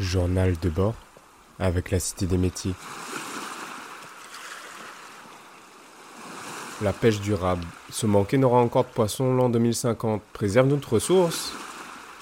Journal de bord avec la Cité des métiers. La pêche durable. Ce manquer n'aura encore de poissons l'an 2050. Préserve notre ressource.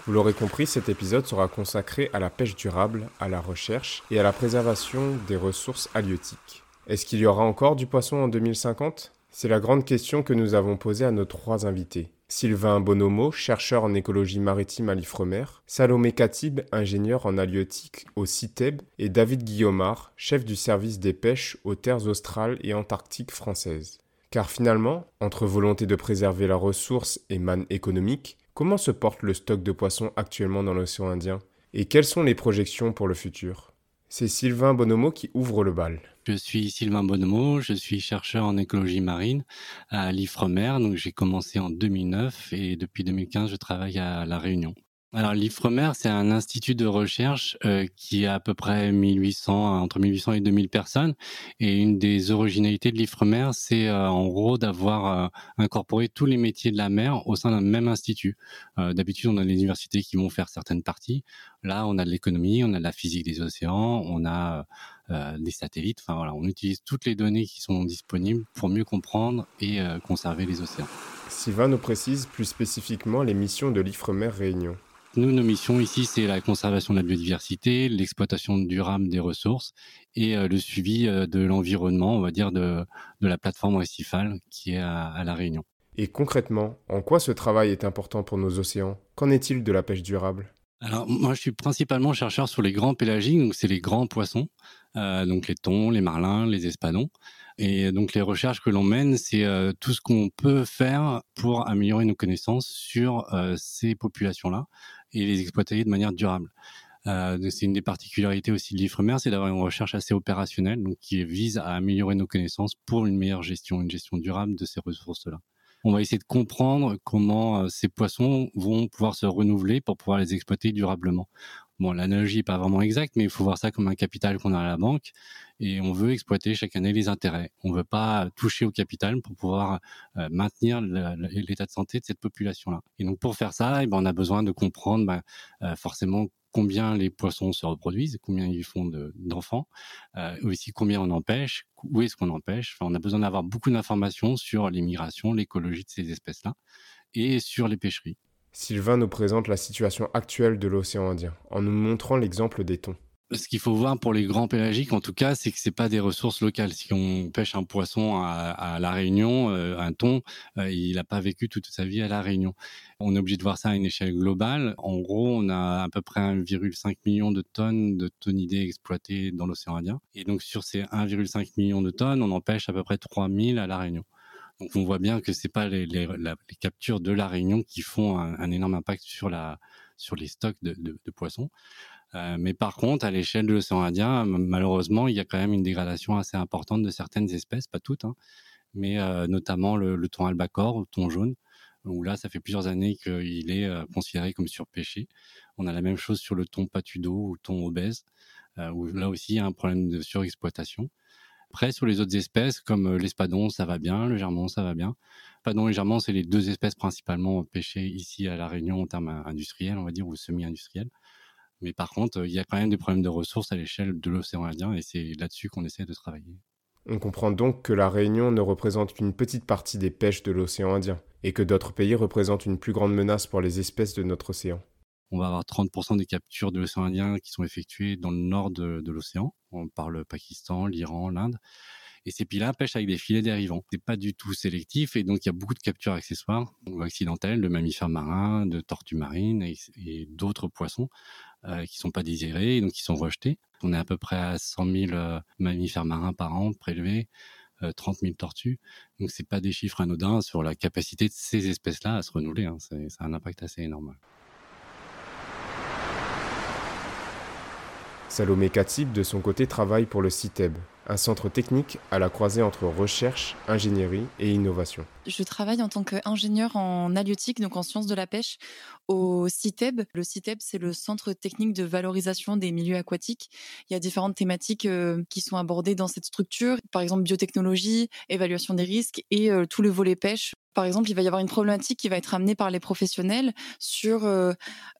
Vous l'aurez compris, cet épisode sera consacré à la pêche durable, à la recherche et à la préservation des ressources halieutiques. Est-ce qu'il y aura encore du poisson en 2050 C'est la grande question que nous avons posée à nos trois invités. Sylvain Bonomo, chercheur en écologie maritime à l'Ifremer, Salomé Katib, ingénieur en halieutique au CITEB, et David Guillaumard, chef du service des pêches aux terres australes et antarctiques françaises. Car finalement, entre volonté de préserver la ressource et manne économique, comment se porte le stock de poissons actuellement dans l'océan Indien? Et quelles sont les projections pour le futur? C'est Sylvain Bonomo qui ouvre le bal. Je suis Sylvain Bonnemeau, je suis chercheur en écologie marine à l'IFREMER. Donc j'ai commencé en 2009 et depuis 2015 je travaille à La Réunion. Alors l'IFREMER, c'est un institut de recherche euh, qui a à peu près 1800, entre 1800 et 2000 personnes. Et une des originalités de l'IFREMER, c'est euh, en gros d'avoir euh, incorporé tous les métiers de la mer au sein d'un même institut. D'habitude, on a les universités qui vont faire certaines parties. Là, on a de l'économie, on a de la physique des océans, on a des satellites. Enfin voilà, on utilise toutes les données qui sont disponibles pour mieux comprendre et conserver les océans. Sylvain nous précise plus spécifiquement les missions de l'IFREMER Réunion. Nous, nos missions ici, c'est la conservation de la biodiversité, l'exploitation durable des ressources et euh, le suivi euh, de l'environnement, on va dire, de, la plateforme récifale qui est à, La Réunion. Et concrètement, en quoi ce travail est important pour nos océans? Qu'en est-il de la pêche durable? Alors moi je suis principalement chercheur sur les grands pélagiques, donc c'est les grands poissons, donc les thons, les marlins, les espadons. Et donc les recherches que l'on mène, c'est tout ce qu'on peut faire pour améliorer nos connaissances sur ces populations-là et les exploiter de manière durable. Euh, c'est une des particularités aussi de l'IFREMER, c'est d'avoir une recherche assez opérationnelle, donc qui vise à améliorer nos connaissances pour une meilleure gestion, une gestion durable de ces ressources-là. On va essayer de comprendre comment euh, ces poissons vont pouvoir se renouveler pour pouvoir les exploiter durablement. Bon, l'analogie n'est pas vraiment exacte, mais il faut voir ça comme un capital qu'on a à la banque et on veut exploiter chaque année les intérêts. On ne veut pas toucher au capital pour pouvoir euh, maintenir l'état de santé de cette population-là. Et donc pour faire ça, eh ben, on a besoin de comprendre ben, euh, forcément combien les poissons se reproduisent, combien ils font d'enfants, euh, aussi combien on empêche, où est-ce qu'on empêche. Enfin, on a besoin d'avoir beaucoup d'informations sur les migrations, l'écologie de ces espèces-là et sur les pêcheries. Sylvain nous présente la situation actuelle de l'océan Indien en nous montrant l'exemple des thons. Ce qu'il faut voir pour les grands pélagiques, en tout cas, c'est que c'est pas des ressources locales. Si on pêche un poisson à, la Réunion, euh, un thon, euh, il n'a pas vécu toute sa vie à la Réunion. On est obligé de voir ça à une échelle globale. En gros, on a à peu près 1,5 million de tonnes de tonidés exploitées dans l'océan Indien. Et donc sur ces 1,5 million de tonnes, on en pêche à peu près 3000 à la Réunion. Donc on voit bien que c'est pas les, les, les, captures de la Réunion qui font un, énorme impact sur la sur les stocks de, de, de poissons. Euh, mais par contre, à l'échelle de l'océan Indien, malheureusement, il y a quand même une dégradation assez importante de certaines espèces, pas toutes, hein, mais euh, notamment le, le thon albacore, le thon jaune, où là, ça fait plusieurs années qu'il est euh, considéré comme surpêché. On a la même chose sur le thon patudo ou le thon obèse, euh, où là aussi, il y a un problème de surexploitation. Après, sur les autres espèces, comme euh, l'espadon, ça va bien, le germon, ça va bien. Espadon et germon, c'est les deux espèces principalement pêchées ici à La Réunion en termes industriels, on va dire, ou semi-industriels. Mais par contre, il y a quand même des problèmes de ressources à l'échelle de l'océan Indien et c'est là-dessus qu'on essaie de travailler. On comprend donc que la Réunion ne représente qu'une petite partie des pêches de l'océan Indien et que d'autres pays représentent une plus grande menace pour les espèces de notre océan on va avoir 30% des captures de l'océan Indien qui sont effectuées dans le nord de, l'océan. On parle le Pakistan, l'Iran, l'Inde. Et ces piles-là pêchent avec des filets dérivants. C'est pas du tout sélectif et donc il y a beaucoup de captures accessoires ou accidentelles de mammifères marins, de tortues marines et, d'autres poissons euh, qui sont pas désirés et donc qui sont rejetés. On est à peu près à 100 000 euh, mammifères marins par an prélevés. 30 euh, 000 tortues. Donc c'est pas des chiffres anodins sur la capacité de ces espèces-là à se renouveler. Hein. C'est, un impact assez énorme. Salomé Katib, de son côté, travaille pour le CITEB, un centre technique à la croisée entre recherche, ingénierie et innovation. Je travaille en tant qu'ingénieur en halieutique, donc en sciences de la pêche, au CITEB. Le CITEB, c'est le centre technique de valorisation des milieux aquatiques. Il y a différentes thématiques euh, qui sont abordées dans cette structure, par exemple biotechnologie, évaluation des risques et euh, tout le volet pêche. Par exemple, il va y avoir une problématique qui va être amenée par les professionnels sur euh,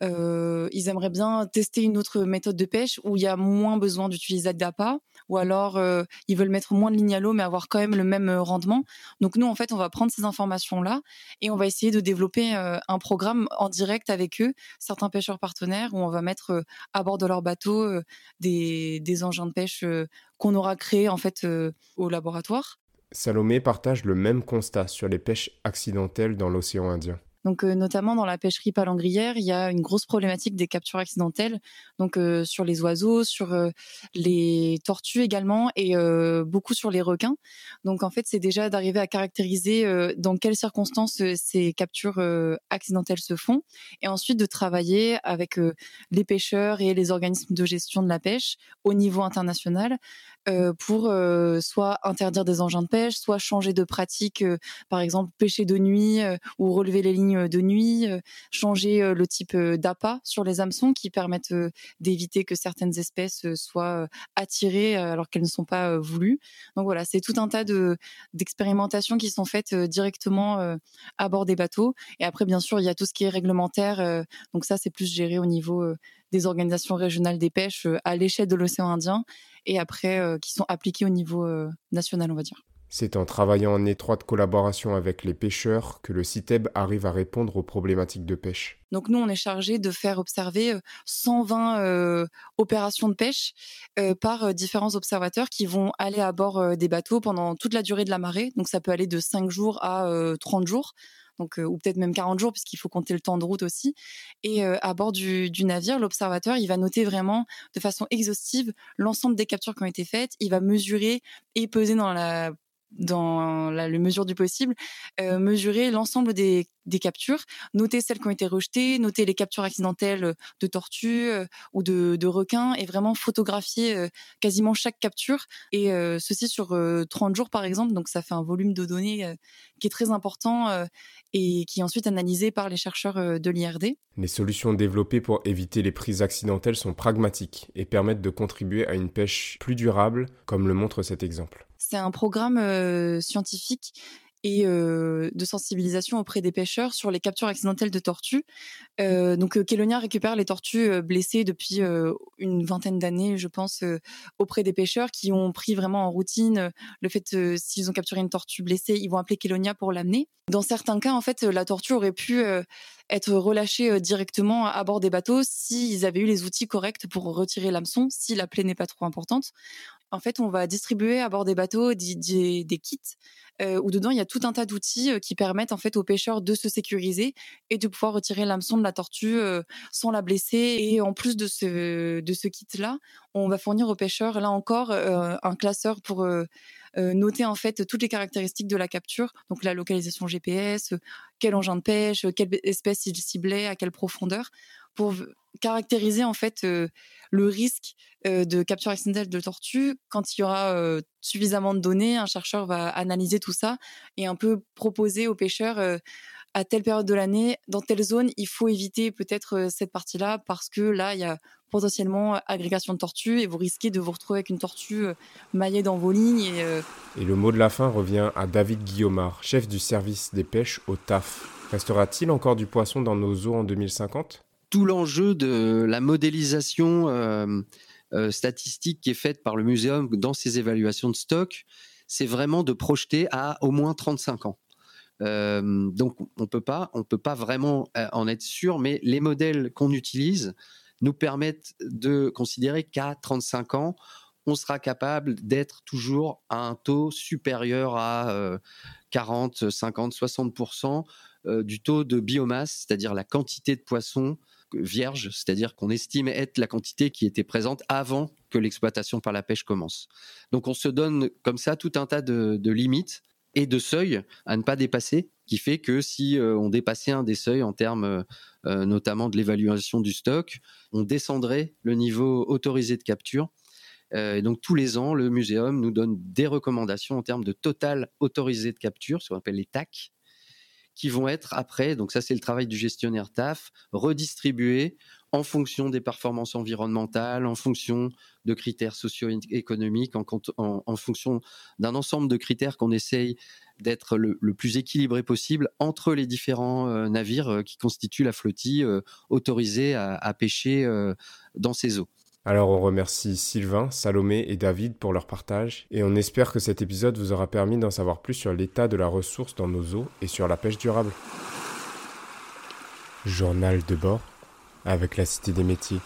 euh, ils aimeraient bien tester une autre méthode de pêche où il y a moins besoin d'utiliser d'appât ou alors euh, ils veulent mettre moins de lignes à l'eau mais avoir quand même le même rendement. Donc nous en fait, on va prendre ces informations là et on va essayer de développer un programme en direct avec eux, certains pêcheurs partenaires où on va mettre à bord de leur bateau des, des engins de pêche qu'on aura créés en fait au laboratoire Salomé partage le même constat sur les pêches accidentelles dans l'océan Indien. Donc, euh, notamment dans la pêcherie palangrière, il y a une grosse problématique des captures accidentelles, donc euh, sur les oiseaux, sur euh, les tortues également, et beaucoup sur les requins. Donc, en fait, c'est déjà d'arriver à caractériser dans quelles circonstances ces captures accidentelles se font, et ensuite de travailler avec les pêcheurs et les organismes de gestion de la pêche au niveau international pour soit interdire des engins de pêche, soit changer de pratique, par exemple pêcher de nuit ou relever les lignes de nuit, changer le type d'appât sur les hameçons qui permettent d'éviter que certaines espèces soient attirées alors qu'elles ne sont pas voulues. Donc voilà, c'est tout un tas de d'expérimentations qui sont faites directement à bord des bateaux. Et après, bien sûr, il y a tout ce qui est réglementaire. donc ça, c'est plus géré au niveau des organisations régionales des pêches à l'échelle de l'océan Indien et après qui sont appliquées au niveau national, on va dire. C'est en travaillant en étroite collaboration avec les pêcheurs que le CITEB arrive à répondre aux problématiques de pêche. Donc nous, on est chargé de faire observer 120 euh, opérations de pêche euh, par euh, différents observateurs qui vont aller à bord des bateaux pendant toute la durée de la marée. Donc ça peut aller de 5 jours à 30 jours. Donc, ou peut-être même 40 jours, puisqu'il faut compter le temps de route aussi. Et à bord du, du navire, l'observateur, il va noter vraiment de façon exhaustive l'ensemble des captures qui ont été faites. Il va mesurer et peser dans la dans la, mesure du possible, euh, mesurer l'ensemble des, captures, noter celles qui ont été rejetées, noter les captures accidentelles de tortues euh, ou de, requins et vraiment photographier euh, quasiment chaque capture. Et ceci sur 30 jours par exemple, donc ça fait un volume de données qui est très important et qui est ensuite analysé par les chercheurs de l'IRD. Les solutions développées pour éviter les prises accidentelles sont pragmatiques et permettent de contribuer à une pêche plus durable, comme le montre cet exemple. C'est un programme euh, scientifique et euh, de sensibilisation auprès des pêcheurs sur les captures accidentelles de tortues. Euh, donc Kelonia récupère les tortues blessées depuis une vingtaine d'années, je pense, auprès des pêcheurs qui ont pris vraiment en routine le fait s'ils ont capturé une tortue blessée, ils vont appeler Kelonia pour l'amener. Dans certains cas, en fait, la tortue aurait pu être relâchée directement à bord des bateaux s'ils avaient eu les outils corrects pour retirer l'hameçon, si la plaie n'est pas trop importante en fait, on va distribuer à bord des bateaux des, kits euh, où dedans il y a tout un tas d'outils euh, qui permettent en fait aux pêcheurs de se sécuriser et de pouvoir retirer l'hameçon de la tortue euh, sans la blesser. Et en plus de ce de ce kit là, on va fournir aux pêcheurs là encore un classeur pour noter en fait toutes les caractéristiques de la capture, donc la localisation GPS, quel engin de pêche, quelle espèce il ciblait, à quelle profondeur, pour caractériser en fait le risque de capture accidentelle de tortue. Quand il y aura suffisamment de données, un chercheur va analyser tout ça et un peu proposer aux pêcheurs à telle période de l'année, dans telle zone, il faut éviter peut-être cette partie-là parce que là, il y a potentiellement agrégation de tortues et vous risquez de vous retrouver avec une tortue maillée dans vos lignes. Et, et le mot de la fin revient à David Guillaumard, chef du service des pêches au TAF. Restera-t-il encore du poisson dans nos eaux en 2050 tout l'enjeu de la modélisation euh, euh, statistique qui est faite par le muséum dans ses évaluations de stock, c'est vraiment de projeter à au moins 35 ans. Euh, donc on peut pas, on peut pas vraiment en être sûr, mais les modèles qu'on utilise nous permettent de considérer qu'à 35 ans, on sera capable d'être toujours à un taux supérieur à 40, 50, 60% du taux de biomasse, c'est-à-dire la quantité de poissons vierge, c'est-à-dire qu'on estime être la quantité qui était présente avant que l'exploitation par la pêche commence. Donc on se donne comme ça tout un tas de, limites et de seuils à ne pas dépasser, qui fait que si euh, on dépassait un des seuils en termes euh, euh, notamment de l'évaluation du stock, on descendrait le niveau autorisé de capture. et donc tous les ans, le muséum nous donne des recommandations en termes de total autorisé de capture, ce qu'on appelle les TAC, qui vont être après, donc ça c'est le travail du gestionnaire TAF, redistribués en fonction des performances environnementales, en fonction de critères socio-économiques, en, fonction d'un ensemble de critères qu'on essaye d'être le, plus équilibré possible entre les différents euh, navires euh, qui constituent la flottille euh, autorisée à, pêcher dans ces eaux. Alors on remercie Sylvain, Salomé et David pour leur partage et on espère que cet épisode vous aura permis d'en savoir plus sur l'état de la ressource dans nos eaux et sur la pêche durable. Journal de bord avec la Cité des métiers.